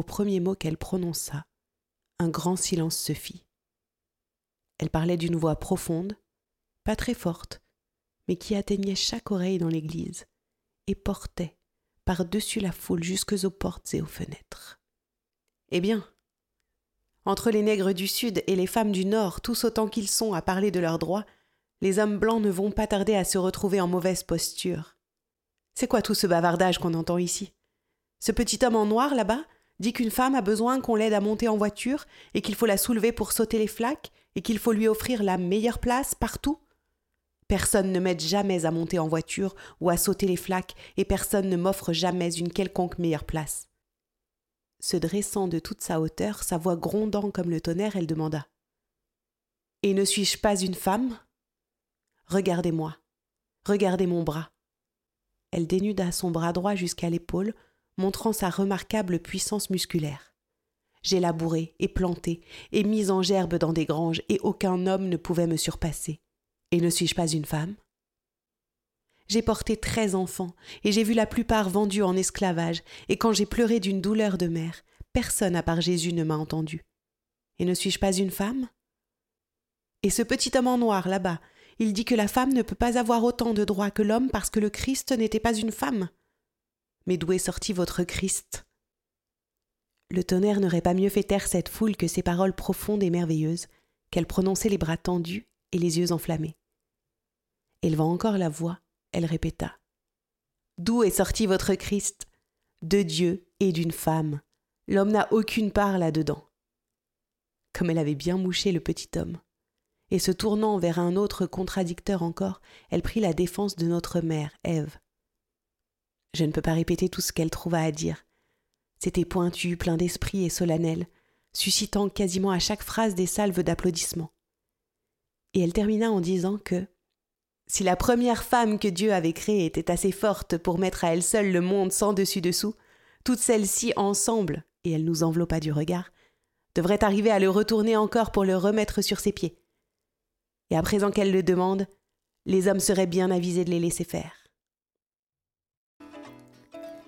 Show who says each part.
Speaker 1: Au premier mot qu'elle prononça, un grand silence se fit. Elle parlait d'une voix profonde, pas très forte, mais qui atteignait chaque oreille dans l'église et portait par-dessus la foule jusques aux portes et aux fenêtres. Eh bien, entre les nègres du Sud et les femmes du Nord, tous autant qu'ils sont à parler de leurs droits, les hommes blancs ne vont pas tarder à se retrouver en mauvaise posture. C'est quoi tout ce bavardage qu'on entend ici? Ce petit homme en noir là-bas? Dit qu'une femme a besoin qu'on l'aide à monter en voiture et qu'il faut la soulever pour sauter les flaques et qu'il faut lui offrir la meilleure place partout Personne ne m'aide jamais à monter en voiture ou à sauter les flaques, et personne ne m'offre jamais une quelconque meilleure place. Se dressant de toute sa hauteur, sa voix grondant comme le tonnerre, elle demanda. Et ne suis-je pas une femme? Regardez-moi, regardez mon bras. Elle dénuda son bras droit jusqu'à l'épaule, montrant sa remarquable puissance musculaire. J'ai labouré et planté et mis en gerbe dans des granges, et aucun homme ne pouvait me surpasser. Et ne suis-je pas une femme? J'ai porté treize enfants, et j'ai vu la plupart vendus en esclavage, et quand j'ai pleuré d'une douleur de mère, personne à part Jésus ne m'a entendu. Et ne suis-je pas une femme? Et ce petit homme en noir là-bas, il dit que la femme ne peut pas avoir autant de droits que l'homme parce que le Christ n'était pas une femme. Mais d'où est sorti votre Christ? Le tonnerre n'aurait pas mieux fait taire cette foule que ces paroles profondes et merveilleuses, qu'elle prononçait les bras tendus et les yeux enflammés. Élevant encore la voix, elle répéta D'où est sorti votre Christ? De Dieu et d'une femme. L'homme n'a aucune part là-dedans. Comme elle avait bien mouché le petit homme. Et se tournant vers un autre contradicteur encore, elle prit la défense de notre mère, Ève. Je ne peux pas répéter tout ce qu'elle trouva à dire. C'était pointu, plein d'esprit et solennel, suscitant quasiment à chaque phrase des salves d'applaudissements. Et elle termina en disant que si la première femme que Dieu avait créée était assez forte pour mettre à elle seule le monde sans dessus-dessous, toutes celles-ci ensemble, et elle nous enveloppa du regard, devraient arriver à le retourner encore pour le remettre sur ses pieds. Et à présent qu'elle le demande, les hommes seraient bien avisés de les laisser faire.